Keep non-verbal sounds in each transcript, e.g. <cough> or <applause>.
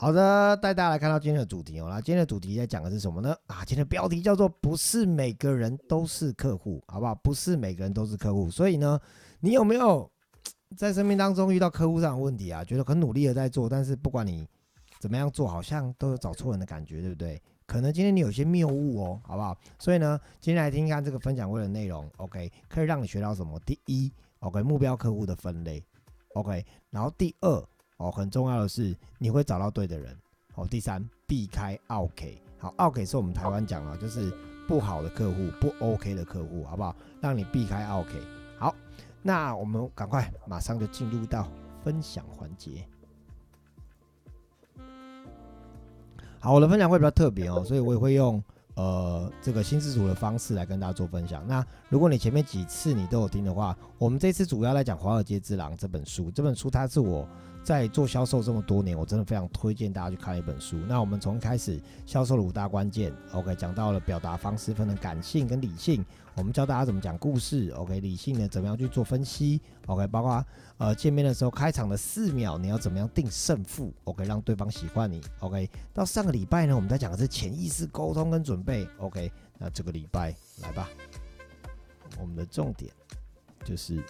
好的，带大家来看到今天的主题哦。那今天的主题在讲的是什么呢？啊，今天的标题叫做“不是每个人都是客户”，好不好？不是每个人都是客户，所以呢，你有没有在生命当中遇到客户上的问题啊？觉得很努力的在做，但是不管你怎么样做，好像都有找错人的感觉，对不对？可能今天你有些谬误哦，好不好？所以呢，今天来听一看这个分享会的内容，OK，可以让你学到什么？第一，OK，目标客户的分类，OK，然后第二。哦，很重要的是你会找到对的人。哦，第三，避开 OK。好，OK 是我们台湾讲啊，就是不好的客户，不 OK 的客户，好不好？让你避开 OK。好，那我们赶快马上就进入到分享环节。好，我的分享会比较特别哦，所以我也会用呃这个新自主的方式来跟大家做分享。那如果你前面几次你都有听的话，我们这次主要来讲《华尔街之狼》这本书。这本书它是我。在做销售这么多年，我真的非常推荐大家去看一本书。那我们从开始销售的五大关键，OK，讲到了表达方式分成感性跟理性，我们教大家怎么讲故事，OK，理性的怎么样去做分析，OK，包括呃见面的时候开场的四秒你要怎么样定胜负，OK，让对方喜欢你，OK。到上个礼拜呢，我们在讲的是潜意识沟通跟准备，OK。那这个礼拜来吧，我们的重点就是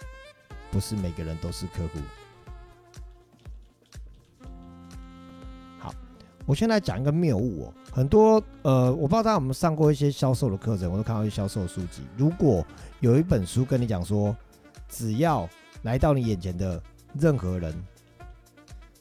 不是每个人都是客户。我先来讲一个谬误哦，很多呃，我不知道大家有没有上过一些销售的课程，我都看到一些销售书籍。如果有一本书跟你讲说，只要来到你眼前的任何人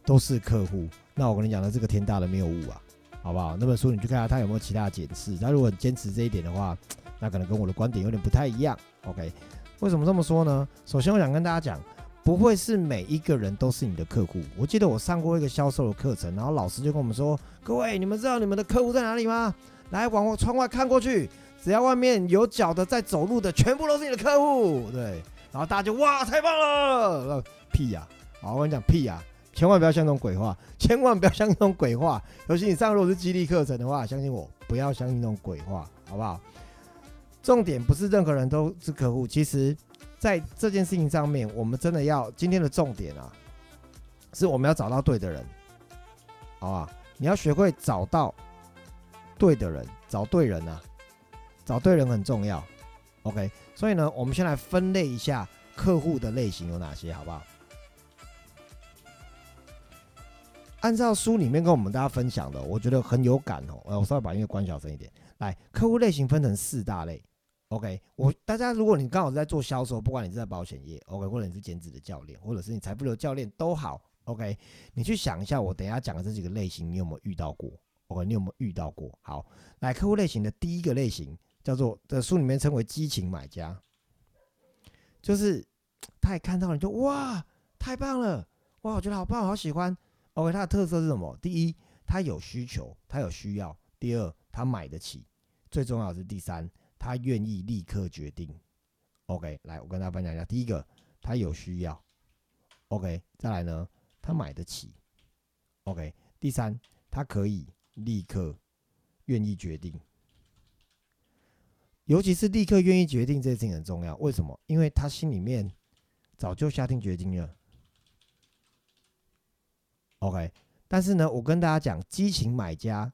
都是客户，那我跟你讲的这个天大的谬误啊，好不好？那本书你去看下，它有没有其他的解释？他如果坚持这一点的话，<laughs> 那可能跟我的观点有点不太一样。OK，为什么这么说呢？首先，我想跟大家讲。不会是每一个人都是你的客户。我记得我上过一个销售的课程，然后老师就跟我们说：“各位，你们知道你们的客户在哪里吗？来，往我窗外看过去，只要外面有脚的在走路的，全部都是你的客户。”对，然后大家就哇，太棒了！屁呀！好，我跟你讲屁呀！千万不要相信鬼话，千万不要相信那种鬼话。尤其你上如果是激励课程的话，相信我，不要相信那种鬼话，好不好？重点不是任何人都是客户，其实。在这件事情上面，我们真的要今天的重点啊，是我们要找到对的人，好吧？你要学会找到对的人，找对人啊，找对人很重要。OK，所以呢，我们先来分类一下客户的类型有哪些，好不好？按照书里面跟我们大家分享的，我觉得很有感哦。我稍微把音乐关小声一点。来，客户类型分成四大类。OK，我大家，如果你刚好是在做销售，不管你是在保险业，OK，或者你是兼职的教练，或者是你财富流教练都好，OK，你去想一下，我等下讲的这几个类型，你有没有遇到过？OK，你有没有遇到过？好，来客户类型的第一个类型叫做，在书里面称为激情买家，就是他也看到了，你就哇，太棒了，哇，我觉得好棒，好喜欢。OK，他的特色是什么？第一，他有需求，他有需要；第二，他买得起；最重要的是第三。他愿意立刻决定，OK，来，我跟大家分享一下。第一个，他有需要，OK，再来呢，他买得起，OK，第三，他可以立刻愿意决定，尤其是立刻愿意决定这件事情很重要。为什么？因为他心里面早就下定决心了，OK。但是呢，我跟大家讲，激情买家，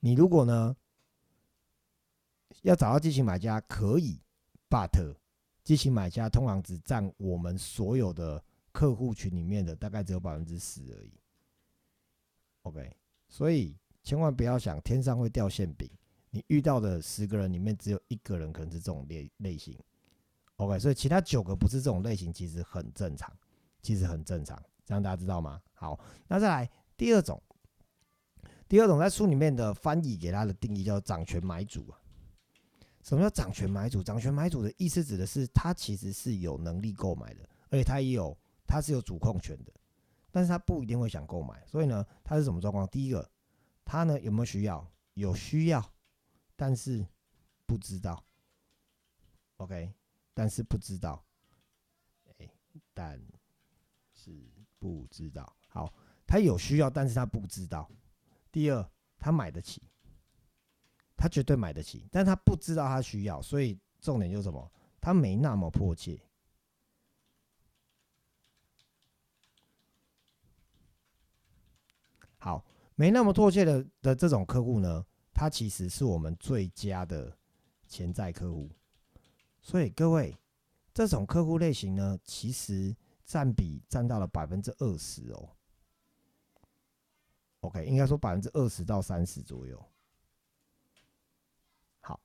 你如果呢？要找到激情买家可以，but 激情买家通常只占我们所有的客户群里面的大概只有百分之十而已。OK，所以千万不要想天上会掉馅饼，你遇到的十个人里面只有一个人可能是这种类类型。OK，所以其他九个不是这种类型，其实很正常，其实很正常，这样大家知道吗？好，那再来第二种，第二种在书里面的翻译给他的定义叫掌权买主啊。什么叫掌权买主？掌权买主的意思指的是他其实是有能力购买的，而且他也有他是有主控权的，但是他不一定会想购买。所以呢，他是什么状况？第一个，他呢有没有需要？有需要，但是不知道。OK，但是不知道。哎，但是不知道。好，他有需要，但是他不知道。第二，他买得起。他绝对买得起，但他不知道他需要，所以重点就是什么？他没那么迫切。好，没那么迫切的的这种客户呢，他其实是我们最佳的潜在客户。所以各位，这种客户类型呢，其实占比占到了百分之二十哦。OK，应该说百分之二十到三十左右。好，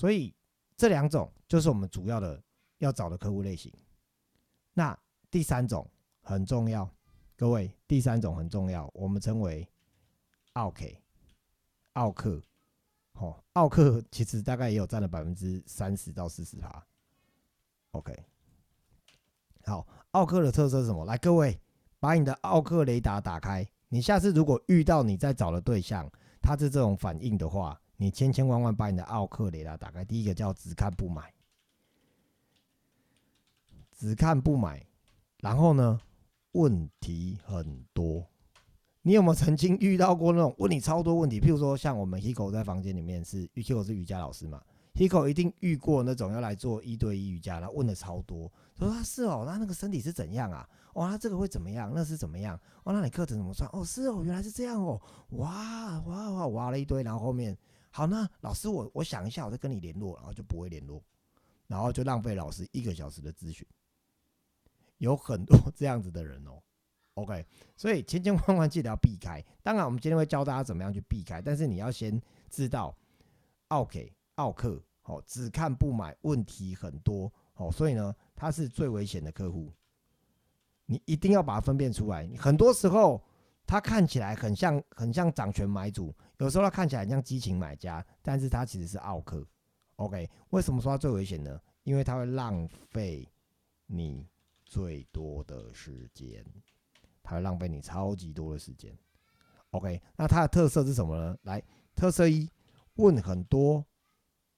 所以这两种就是我们主要的要找的客户类型。那第三种很重要，各位，第三种很重要，我们称为奥 K 奥克。哦，奥克其实大概也有占了百分之三十到四十趴。OK，好，奥克的特色是什么？来，各位把你的奥克雷达打开。你下次如果遇到你在找的对象，他是这种反应的话，你千千万万把你的奥克雷达打开。第一个叫只看不买，只看不买，然后呢，问题很多。你有没有曾经遇到过那种问你超多问题？譬如说，像我们 Hiko 在房间里面是 Hiko 是瑜伽老师嘛，Hiko 一定遇过那种要来做一对一瑜伽，然后问的超多，说他是哦，那那个身体是怎样啊？哇，那这个会怎么样？那是怎么样？哇，那你课程怎么算？哦，是哦，原来是这样哦，哇哇哇，挖了一堆，然后后面好那老师我我想一下，我再跟你联络，然后就不会联络，然后就浪费老师一个小时的咨询，有很多这样子的人哦。OK，所以千千万万记得要避开。当然，我们今天会教大家怎么样去避开，但是你要先知道，OK，奥克，哦，只看不买，问题很多，哦，所以呢，他是最危险的客户。你一定要把它分辨出来。很多时候，他看起来很像很像掌权买主，有时候他看起来很像激情买家，但是他其实是奥克。OK，为什么说他最危险呢？因为他会浪费你最多的时间。它会浪费你超级多的时间。OK，那它的特色是什么呢？来，特色一，问很多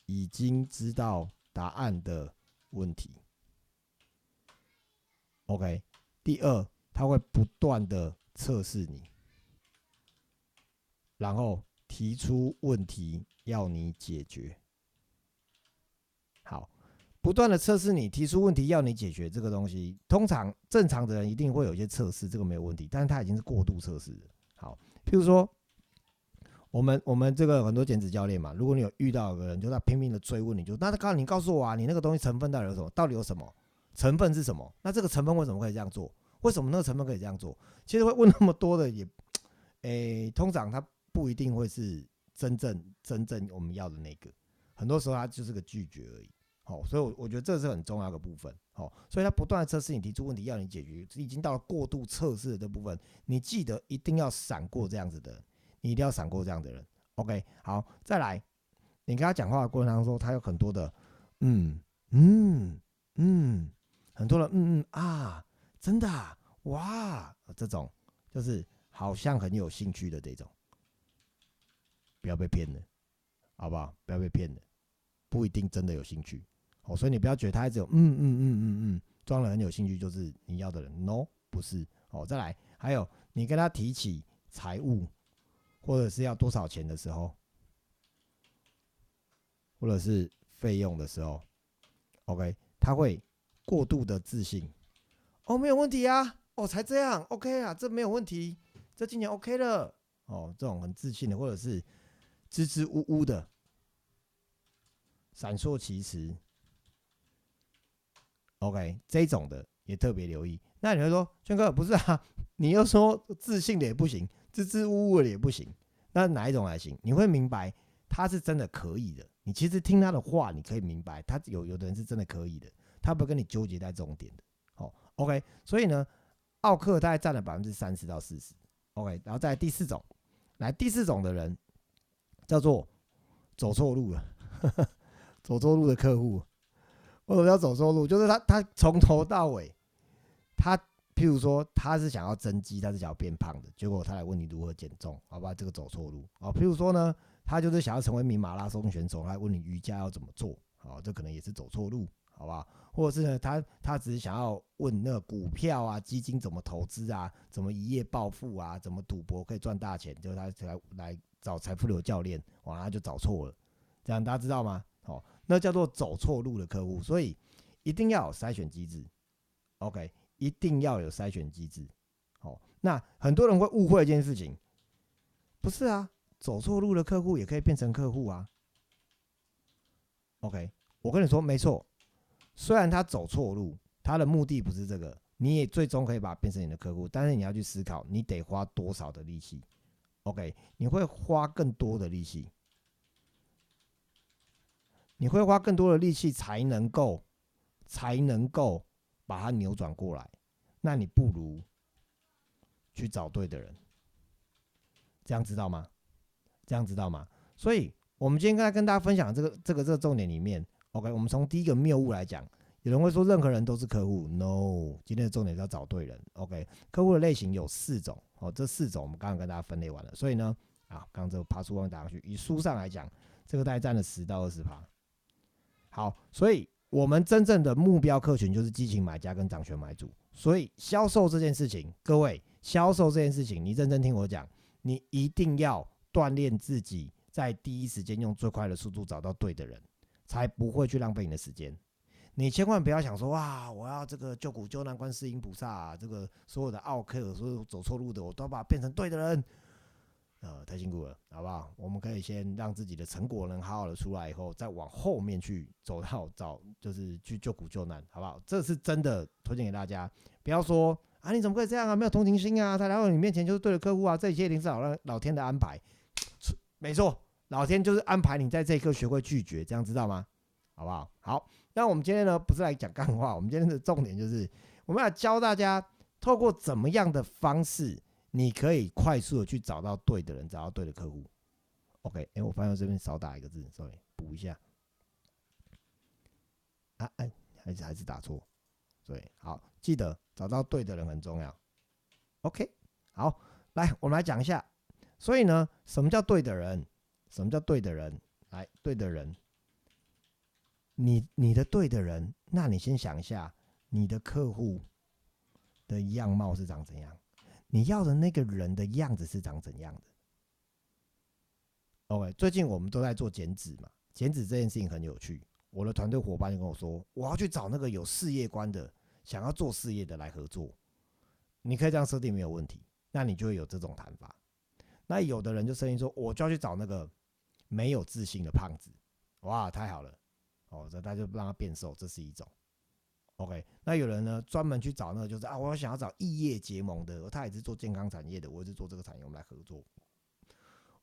已经知道答案的问题。OK，第二，它会不断的测试你，然后提出问题要你解决。好。不断的测试你，提出问题要你解决这个东西，通常正常的人一定会有一些测试，这个没有问题。但是他已经是过度测试。好，譬如说，我们我们这个很多减脂教练嘛，如果你有遇到个人，就他拼命的追问你，就那他告你告诉我啊，你那个东西成分到底有什么？到底有什么成分是什么？那这个成分为什么可以这样做？为什么那个成分可以这样做？其实会问那么多的也，诶，通常他不一定会是真正真正我们要的那个，很多时候他就是个拒绝而已。好，所以，我我觉得这是很重要的部分。好，所以他不断的测试你，提出问题要你解决，已经到了过度测试的这部分。你记得一定要闪过这样子的，你一定要闪过这样的人。OK，好，再来，你跟他讲话的过程当中，他有很多的嗯嗯嗯，很多的嗯嗯啊，真的哇，这种就是好像很有兴趣的这种，不要被骗了，好不好？不要被骗了，不一定真的有兴趣。哦，所以你不要觉得他只有嗯嗯嗯嗯嗯，装了很有兴趣就是你要的人，no，不是。哦，再来，还有你跟他提起财务或者是要多少钱的时候，或者是费用的时候，OK，他会过度的自信。哦，没有问题啊，哦，才这样，OK 啊，这没有问题，这今年 OK 了。哦，这种很自信的，或者是支支吾吾的，闪烁其词。OK，这种的也特别留意。那你会说，轩哥不是啊？你又说自信的也不行，支支吾吾的也不行，那哪一种还行？你会明白他是真的可以的。你其实听他的话，你可以明白他有有的人是真的可以的，他不会跟你纠结在这种点的。好，OK，所以呢，奥克大概占了百分之三十到四十。OK，然后在第四种，来第四种的人叫做走错路了，走错路的客户。为什么要走错路？就是他，他从头到尾，他譬如说他是想要增肌，他是想要变胖的，结果他来问你如何减重，好吧？这个走错路啊。譬如说呢，他就是想要成为名马拉松选手，来问你瑜伽要怎么做，啊，这可能也是走错路，好吧？或者是呢，他他只是想要问那个股票啊、基金怎么投资啊，怎么一夜暴富啊，怎么赌博可以赚大钱，就他来来找财富流教练，哇，他就找错了，这样大家知道吗？好。那叫做走错路的客户，所以一定要有筛选机制。OK，一定要有筛选机制。好，那很多人会误会一件事情，不是啊，走错路的客户也可以变成客户啊。OK，我跟你说没错，虽然他走错路，他的目的不是这个，你也最终可以把它变成你的客户，但是你要去思考，你得花多少的力气。OK，你会花更多的力气，你会花更多的力气才能够，才能够把它扭转过来。那你不如去找对的人，这样知道吗？这样知道吗？所以，我们今天刚才跟大家分享这个、这个、这个重点里面，OK，我们从第一个谬误来讲，有人会说任何人都是客户，No，今天的重点是要找对人，OK，客户的类型有四种。哦，这四种我们刚刚跟大家分类完了，所以呢，啊，刚这个爬树忘打上去，以书上来讲，这个大概占了十到二十趴。好，所以我们真正的目标客群就是激情买家跟掌权买主。所以销售这件事情，各位，销售这件事情，你认真听我讲，你一定要锻炼自己，在第一时间用最快的速度找到对的人，才不会去浪费你的时间。你千万不要想说哇，我要这个救苦救难观世音菩萨，啊这个所有的奥克，所有走错路的，我都把它变成对的人，呃，太辛苦了，好不好？我们可以先让自己的成果能好好的出来以后，再往后面去走到找，就是去救苦救难，好不好？这是真的推荐给大家，不要说啊，你怎么可以这样啊？没有同情心啊？他来到你面前就是对的客户啊？这一切一定是老老天的安排，<tsk> 没错，老天就是安排你在这一刻学会拒绝，这样知道吗？好不好？好。那我们今天呢，不是来讲干话，我们今天的重点就是我们要教大家透过怎么样的方式，你可以快速的去找到对的人，找到对的客户。OK，哎，我发现我这边少打一个字，sorry，补一下。啊，哎，还是还是打错，对，好，记得找到对的人很重要。OK，好，来，我们来讲一下。所以呢，什么叫对的人？什么叫对的人？来，对的人。你你的对的人，那你先想一下，你的客户的样貌是长怎样？你要的那个人的样子是长怎样的？OK，最近我们都在做减脂嘛，减脂这件事情很有趣。我的团队伙伴就跟我说，我要去找那个有事业观的，想要做事业的来合作。你可以这样设定没有问题，那你就会有这种谈法。那有的人就声音说，我就要去找那个没有自信的胖子。哇，太好了！哦，这他就让他变瘦，这是一种。OK，那有人呢专门去找那个，就是啊，我想要找异业结盟的，他也是做健康产业的，我也是做这个产业，我们来合作。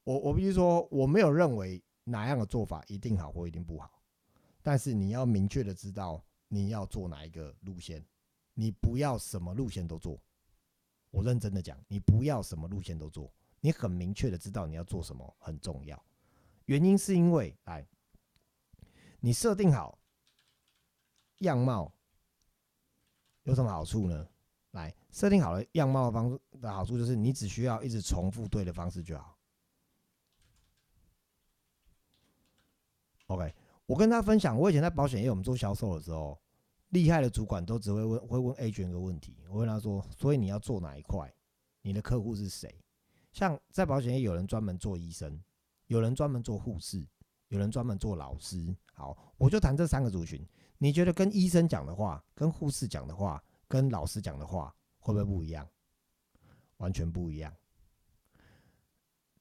我我必须说，我没有认为哪样的做法一定好或一定不好，但是你要明确的知道你要做哪一个路线，你不要什么路线都做。我认真的讲，你不要什么路线都做，你很明确的知道你要做什么很重要。原因是因为，哎。你设定好样貌有什么好处呢？来，设定好了样貌的方的好处就是，你只需要一直重复对的方式就好。OK，我跟他分享，我以前在保险业我们做销售的时候，厉害的主管都只会问会问 A 卷一个问题，我问他说：所以你要做哪一块？你的客户是谁？像在保险业，有人专门做医生，有人专门做护士。有人专门做老师，好，我就谈这三个族群。你觉得跟医生讲的话、跟护士讲的话、跟老师讲的话，会不会不一样？完全不一样。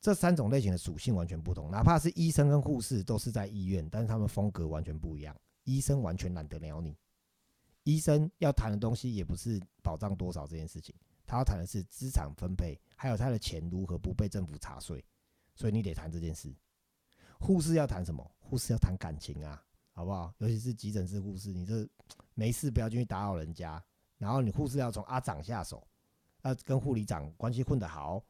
这三种类型的属性完全不同。哪怕是医生跟护士都是在医院，但是他们风格完全不一样。医生完全懒得鸟你，医生要谈的东西也不是保障多少这件事情，他要谈的是资产分配，还有他的钱如何不被政府查税，所以你得谈这件事。护士要谈什么？护士要谈感情啊，好不好？尤其是急诊室护士，你这没事不要进去打扰人家。然后你护士要从阿长下手，要跟护理长关系混得好，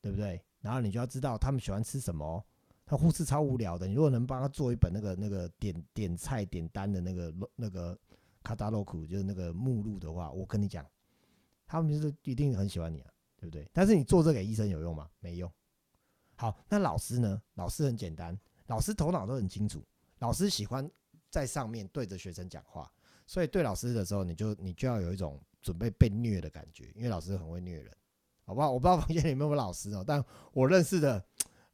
对不对？然后你就要知道他们喜欢吃什么。他护士超无聊的，你如果能帮他做一本那个那个点点菜点单的那个那个卡达洛库，就是那个目录的话，我跟你讲，他们就是一定很喜欢你啊，对不对？但是你做这给医生有用吗？没用。好，那老师呢？老师很简单，老师头脑都很清楚。老师喜欢在上面对着学生讲话，所以对老师的时候，你就你就要有一种准备被虐的感觉，因为老师很会虐人，好不好？我不知道 <laughs> 房间里有没有老师哦，但我认识的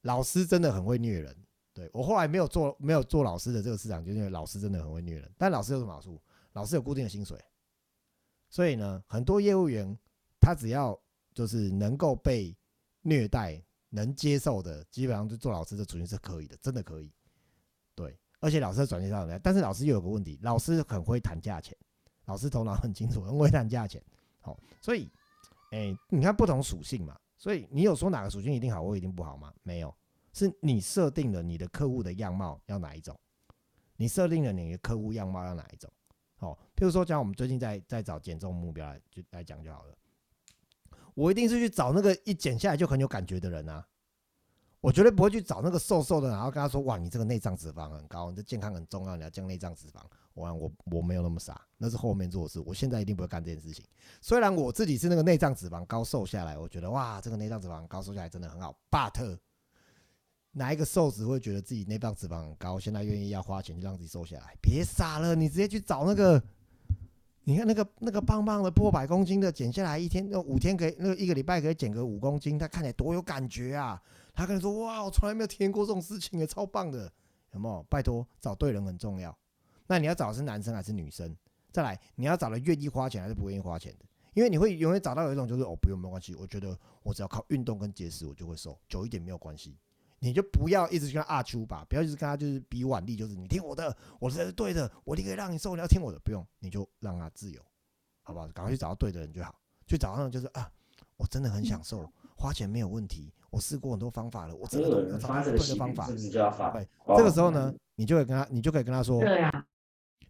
老师真的很会虐人。对我后来没有做没有做老师的这个市场，就是因为老师真的很会虐人。但老师有什么好处？老师有固定的薪水，所以呢，很多业务员他只要就是能够被虐待。能接受的，基本上就做老师的处境是可以的，真的可以。对，而且老师的转介绍来，但是老师又有个问题，老师很会谈价钱，老师头脑很清楚，很会谈价钱。好，所以，哎，你看不同属性嘛，所以你有说哪个属性一定好或一定不好吗？没有，是你设定了你的客户的样貌要哪一种，你设定了你的客户样貌要哪一种。好，譬如说讲我们最近在在找减重目标来就来讲就好了。我一定是去找那个一减下来就很有感觉的人啊，我绝对不会去找那个瘦瘦的，然后跟他说：“哇，你这个内脏脂肪很高，你的健康很重要，你要降内脏脂肪。”我我我没有那么傻，那是后面做的事。我现在一定不会干这件事情。虽然我自己是那个内脏脂肪高瘦下来，我觉得哇，这个内脏脂肪高瘦下来真的很好。But 哪一个瘦子会觉得自己内脏脂肪很高，现在愿意要花钱去让自己瘦下来？别傻了，你直接去找那个。你看那个那个胖胖的破百公斤的减下来一天那五天可以那个一个礼拜可以减个五公斤，他看起来多有感觉啊！他可能说哇，我从来没有体验过这种事情，也超棒的，有没有？拜托，找对人很重要。那你要找的是男生还是女生？再来，你要找的愿意花钱还是不愿意花钱的？因为你会永远找到有一种就是哦，不用没关系，我觉得我只要靠运动跟节食，我就会瘦，久一点没有关系。你就不要一直跟他阿丘吧，不要一直跟他就是比腕力，就是你听我的，我是对的，我一定可以让你瘦，你要听我的，不用，你就让他自由，好不好？赶快去找到对的人就好，去找到就是啊，我真的很享受，花钱没有问题，我试过很多方法了，我真的都找到对的方法。对，这个时候呢，你就会跟他，你就可以跟他说，对呀。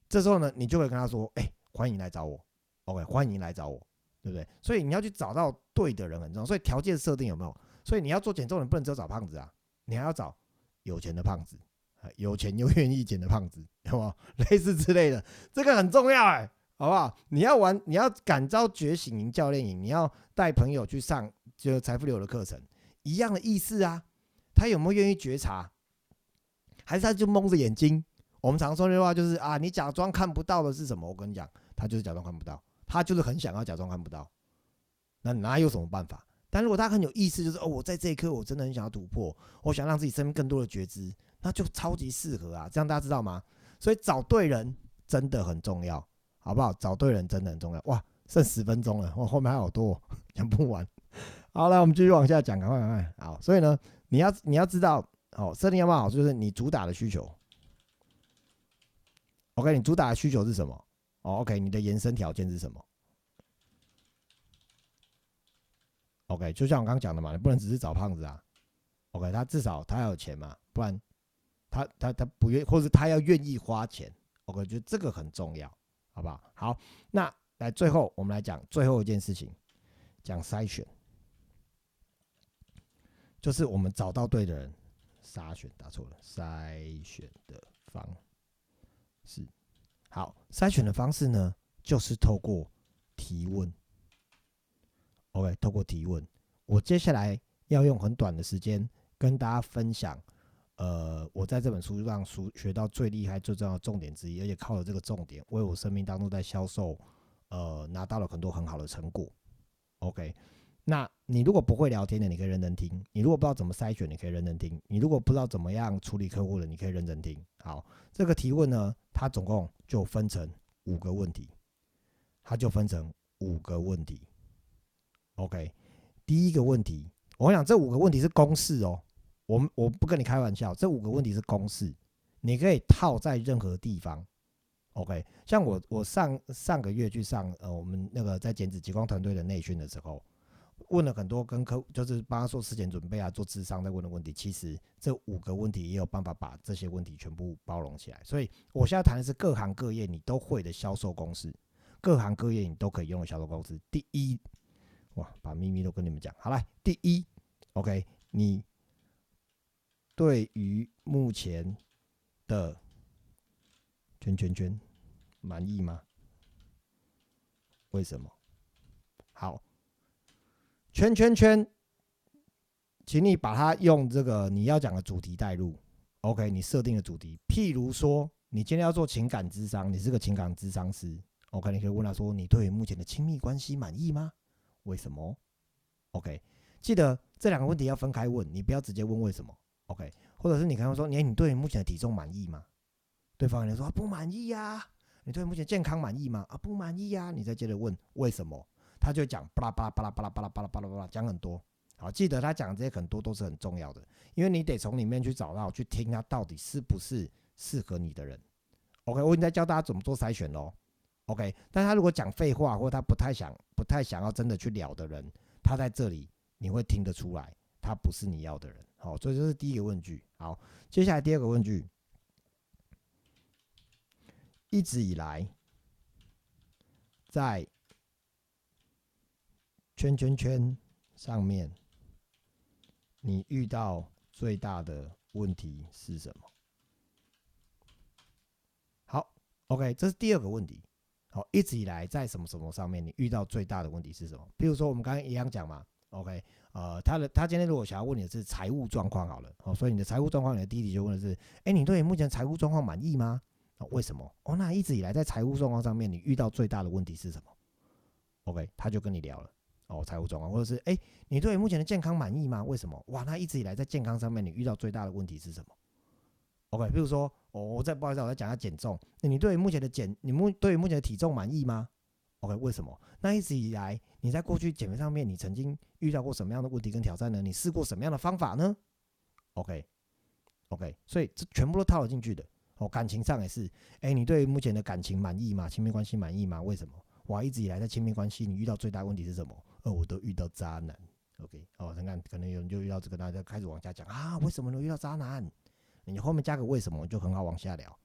这时候呢，你就会跟他说，哎，欢迎来找我，OK，欢迎来找我，对不对？所以你要去找到对的人很重要，所以条件设定有没有？所以你要做减重，你不能只有找胖子啊。你还要找有钱的胖子啊，有钱又愿意减的胖子，好不好？<laughs> 类似之类的，这个很重要哎，好不好？你要玩，你要感召觉醒营教练营，你要带朋友去上就财富流的课程，一样的意思啊。他有没有愿意觉察？还是他就蒙着眼睛？我们常说的话就是啊，你假装看不到的是什么？我跟你讲，他就是假装看不到，他就是很想要假装看不到，那哪有什么办法？但如果他很有意思，就是哦，我在这一刻我真的很想要突破，我想让自己身边更多的觉知，那就超级适合啊！这样大家知道吗？所以找对人真的很重要，好不好？找对人真的很重要。哇，剩十分钟了，我后面还有好多讲不完。好来，我们继续往下讲，赶快赶快。好，所以呢，你要你要知道，哦，设定要不好，就是你主打的需求。OK，你主打的需求是什么？哦，OK，你的延伸条件是什么？OK，就像我刚刚讲的嘛，你不能只是找胖子啊。OK，他至少他要有钱嘛，不然他他他不愿，或者他要愿意花钱。OK，觉这个很重要，好不好？好，那来最后我们来讲最后一件事情，讲筛选，就是我们找到对的人，筛选打错了，筛选的方式，好，筛选的方式呢，就是透过提问。OK，透过提问，我接下来要用很短的时间跟大家分享，呃，我在这本书上书学到最厉害、最重要的重点之一，而且靠着这个重点，为我生命当中在销售，呃，拿到了很多很好的成果。OK，那你如果不会聊天的，你可以认真听；你如果不知道怎么筛选，你可以认真听；你如果不知道怎么样处理客户的，你可以认真听。好，这个提问呢，它总共就分成五个问题，它就分成五个问题。OK，第一个问题，我想这五个问题是公式哦。我们我不跟你开玩笑，这五个问题是公式，你可以套在任何地方。OK，像我我上上个月去上呃我们那个在减脂极光团队的内训的时候，问了很多跟客就是帮他做事前准备啊，做智商在问的问题，其实这五个问题也有办法把这些问题全部包容起来。所以我现在谈的是各行各业你都会的销售公式，各行各业你都可以用的销售公式。第一。哇，把秘密都跟你们讲好了。第一，OK，你对于目前的圈圈圈满意吗？为什么？好，圈圈圈，请你把它用这个你要讲的主题带入。OK，你设定的主题，譬如说，你今天要做情感智商，你是个情感智商师。OK，你可以问他说：“你对于目前的亲密关系满意吗？”为什么？OK，记得这两个问题要分开问，你不要直接问为什么。OK，或者是你刚刚说，你你对目前的体重满意吗？对方可能说不满意呀。你对目前健康满意吗？啊，不满意呀。你再接着问为什么，他就讲巴拉巴拉巴拉巴拉巴拉巴拉巴拉巴拉讲很多。好，记得他讲这些很多都是很重要的，因为你得从里面去找到，去听他到底是不是适合你的人。OK，我已经在教大家怎么做筛选喽。OK，但他如果讲废话，或他不太想、不太想要真的去聊的人，他在这里你会听得出来，他不是你要的人。好，所以这是第一个问句。好，接下来第二个问句，一直以来在圈圈圈上面，你遇到最大的问题是什么？好，OK，这是第二个问题。好，一直以来在什么什么上面，你遇到最大的问题是什么？比如说我们刚刚一样讲嘛，OK，呃，他的他今天如果想要问你的是财务状况好了，哦，所以你的财务状况，你的弟弟就问的是，哎，你对目前财务状况满意吗？哦，为什么？哦，那一直以来在财务状况上面，你遇到最大的问题是什么？OK，他就跟你聊了，哦，财务状况，或者是哎，你对目前的健康满意吗？为什么？哇，那一直以来在健康上面，你遇到最大的问题是什么？OK，比如说，哦我再不好意思，我再讲一下减重。那你对于目前的减，你目对于目前的体重满意吗？OK，为什么？那一直以来你在过去减肥上面，你曾经遇到过什么样的问题跟挑战呢？你试过什么样的方法呢？OK，OK，所以这全部都套了进去的。哦，感情上也是，哎，你对于目前的感情满意吗？亲密关系满意吗？为什么？哇，一直以来在亲密关系，你遇到最大问题是什么？呃，我都遇到渣男。OK，哦，你看，可能有人就遇到这个，大家开始往下讲啊，为什么能遇到渣男？你后面加个为什么就很好往下聊，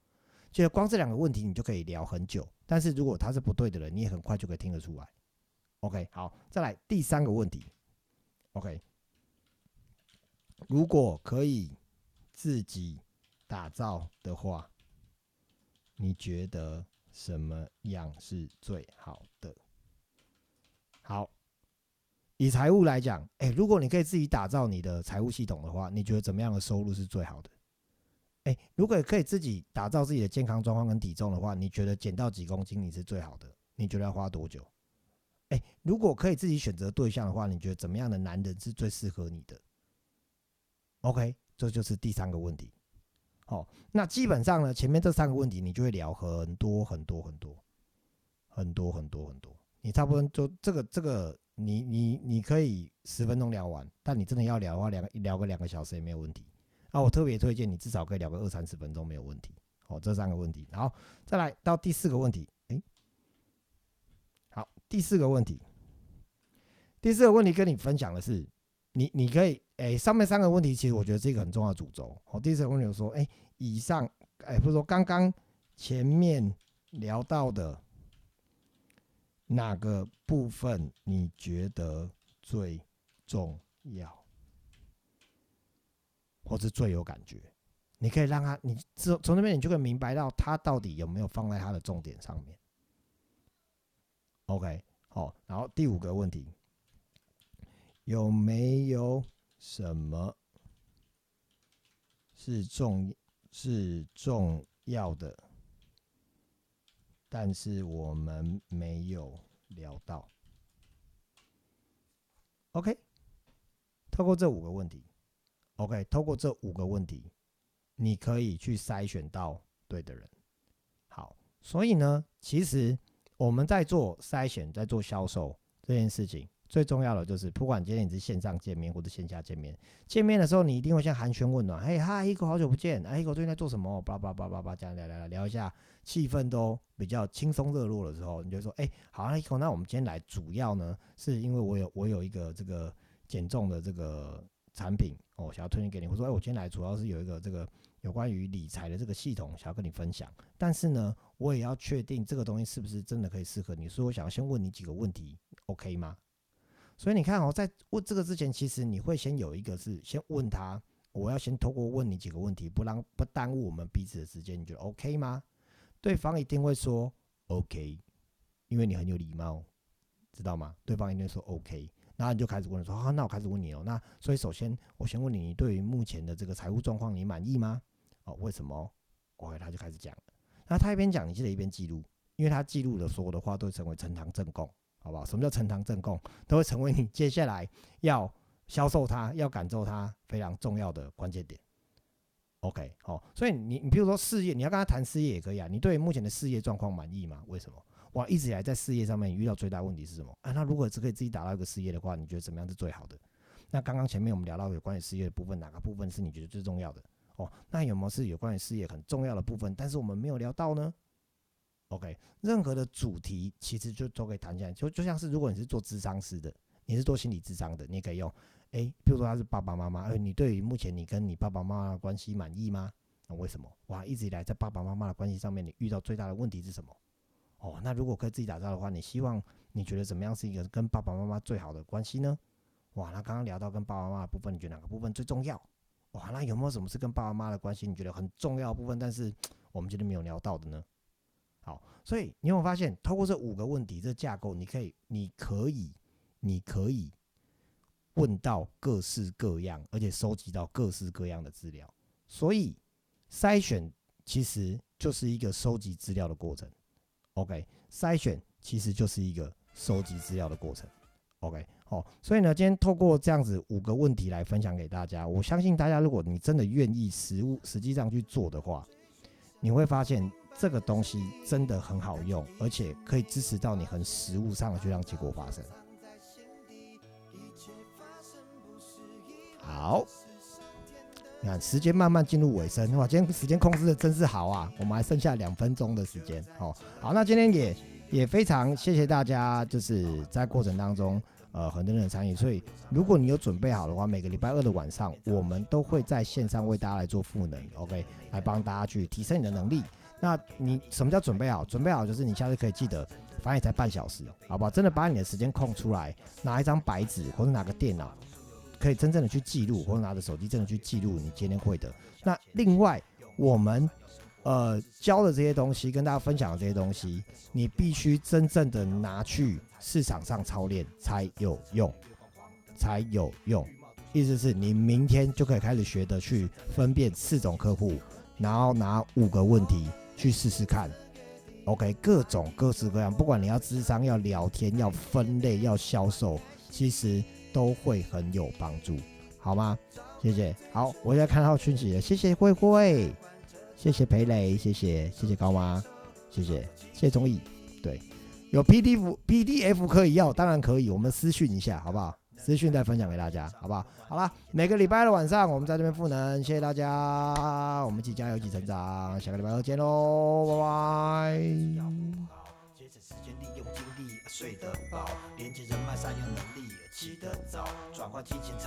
其实光这两个问题你就可以聊很久。但是如果他是不对的人，你也很快就可以听得出来。OK，好，再来第三个问题。OK，如果可以自己打造的话，你觉得什么样是最好的？好，以财务来讲，哎，如果你可以自己打造你的财务系统的话，你觉得怎么样的收入是最好的？哎，如果可以自己打造自己的健康状况跟体重的话，你觉得减到几公斤你是最好的？你觉得要花多久？哎，如果可以自己选择对象的话，你觉得怎么样的男人是最适合你的？OK，这就是第三个问题。好，那基本上呢，前面这三个问题你就会聊很多很多很多很多很多很多，你差不多就这个这个，你你你可以十分钟聊完，但你真的要聊的话，两个聊个两个小时也没有问题。啊，我特别推荐你至少可以聊个二三十分钟没有问题。好，这三个问题，然后再来到第四个问题。哎，好，第四个问题，第四个问题跟你分享的是，你你可以，哎，上面三个问题其实我觉得是一个很重要的主轴。好，第四个问题说，哎，以上，哎，不是说刚刚前面聊到的哪个部分你觉得最重要？或是最有感觉，你可以让他，你从从那边你就可以明白到他到底有没有放在他的重点上面。OK，好，然后第五个问题，有没有什么是重是重要的，但是我们没有聊到？OK，透过这五个问题。OK，透过这五个问题，你可以去筛选到对的人。好，所以呢，其实我们在做筛选、在做销售这件事情，最重要的就是，不管今天你是线上见面或者线下见面，见面的时候你一定会先寒暄问暖，嘿，嗨，一狗好久不见，哎，一狗最近在做什么？叭叭叭叭叭，这样聊聊聊聊一下，气氛都比较轻松热络的时候，你就说，哎，好，一狗，那我们今天来，主要呢，是因为我有我有一个这个减重的这个。产品哦，想要推荐给你。我说，哎，我今天来主要是有一个这个有关于理财的这个系统，想要跟你分享。但是呢，我也要确定这个东西是不是真的可以适合你，所以我想要先问你几个问题，OK 吗？所以你看哦，在问这个之前，其实你会先有一个是先问他，我要先透过问你几个问题，不让不耽误我们彼此的时间，你觉得 OK 吗？对方一定会说 OK，因为你很有礼貌，知道吗？对方一定说 OK。然后你就开始问说，啊，那我开始问你哦。那所以首先我先问你，你对于目前的这个财务状况你满意吗？哦，为什么？OK，他就开始讲。那他一边讲，你记得一边记录，因为他记录的所有的话都会成为呈堂证供，好不好？什么叫呈堂证供？都会成为你接下来要销售他、要感受他非常重要的关键点。OK，好，所以你你比如说事业，你要跟他谈事业也可以啊。你对目前的事业状况满意吗？为什么？哇，一直以来在事业上面遇到最大问题是什么？啊，那如果只可以自己打造一个事业的话，你觉得怎么样是最好的？那刚刚前面我们聊到有关于事业的部分，哪个部分是你觉得最重要的？哦，那有没有是有关于事业很重要的部分，但是我们没有聊到呢？OK，任何的主题其实就都可以谈起来，就就像是如果你是做智商师的，你是做心理智商的，你可以用，诶，比如说他是爸爸妈妈，呃，你对于目前你跟你爸爸妈妈的关系满意吗？那为什么？哇，一直以来在爸爸妈妈的关系上面，你遇到最大的问题是什么？哦，那如果可以自己打造的话，你希望你觉得怎么样是一个跟爸爸妈妈最好的关系呢？哇，那刚刚聊到跟爸爸妈妈的部分，你觉得哪个部分最重要？哇，那有没有什么是跟爸爸妈妈的关系你觉得很重要部分，但是 <tsk> 我们今天没有聊到的呢？好，所以你有没有发现，透过这五个问题这架构，你可以，你可以，你可以问到各式各样，而且收集到各式各样的资料。所以筛选其实就是一个收集资料的过程。OK，筛选其实就是一个收集资料的过程。OK，好，所以呢，今天透过这样子五个问题来分享给大家，我相信大家，如果你真的愿意实物实际上去做的话，你会发现这个东西真的很好用，而且可以支持到你很实物上的去让结果发生。好，你看时间慢慢进入尾声，哇，今天时间控制的真是好啊，我们还剩下两分钟的时间，哦，好，那今天也也非常谢谢大家，就是在过程当中。呃，很多人的参与，所以如果你有准备好的话，每个礼拜二的晚上，我们都会在线上为大家来做赋能，OK，来帮大家去提升你的能力。那你什么叫准备好？准备好就是你下次可以记得，反正也才半小时，好不好？真的把你的时间空出来，拿一张白纸或者拿个电脑，可以真正的去记录，或者拿着手机真的去记录你今天会的。那另外，我们。呃，教的这些东西，跟大家分享的这些东西，你必须真正的拿去市场上操练才有用，才有用。意思是你明天就可以开始学的去分辨四种客户，然后拿五个问题去试试看。OK，各种各式各样，不管你要智商、要聊天、要分类、要销售，其实都会很有帮助，好吗？谢谢。好，我现在看到讯息了，谢谢慧慧。谢谢裴磊，谢谢谢谢高妈，谢谢谢谢钟意，对，有 PDF PDF 可以要，当然可以，我们私讯一下好不好？私讯再分享给大家好不好？好了，每个礼拜的晚上我们在这边赋能，谢谢大家，我们一起加油，一起成长，下个礼拜二见喽，拜拜。精力，睡得饱，连接人脉，善用能力，起得早，转换金钱。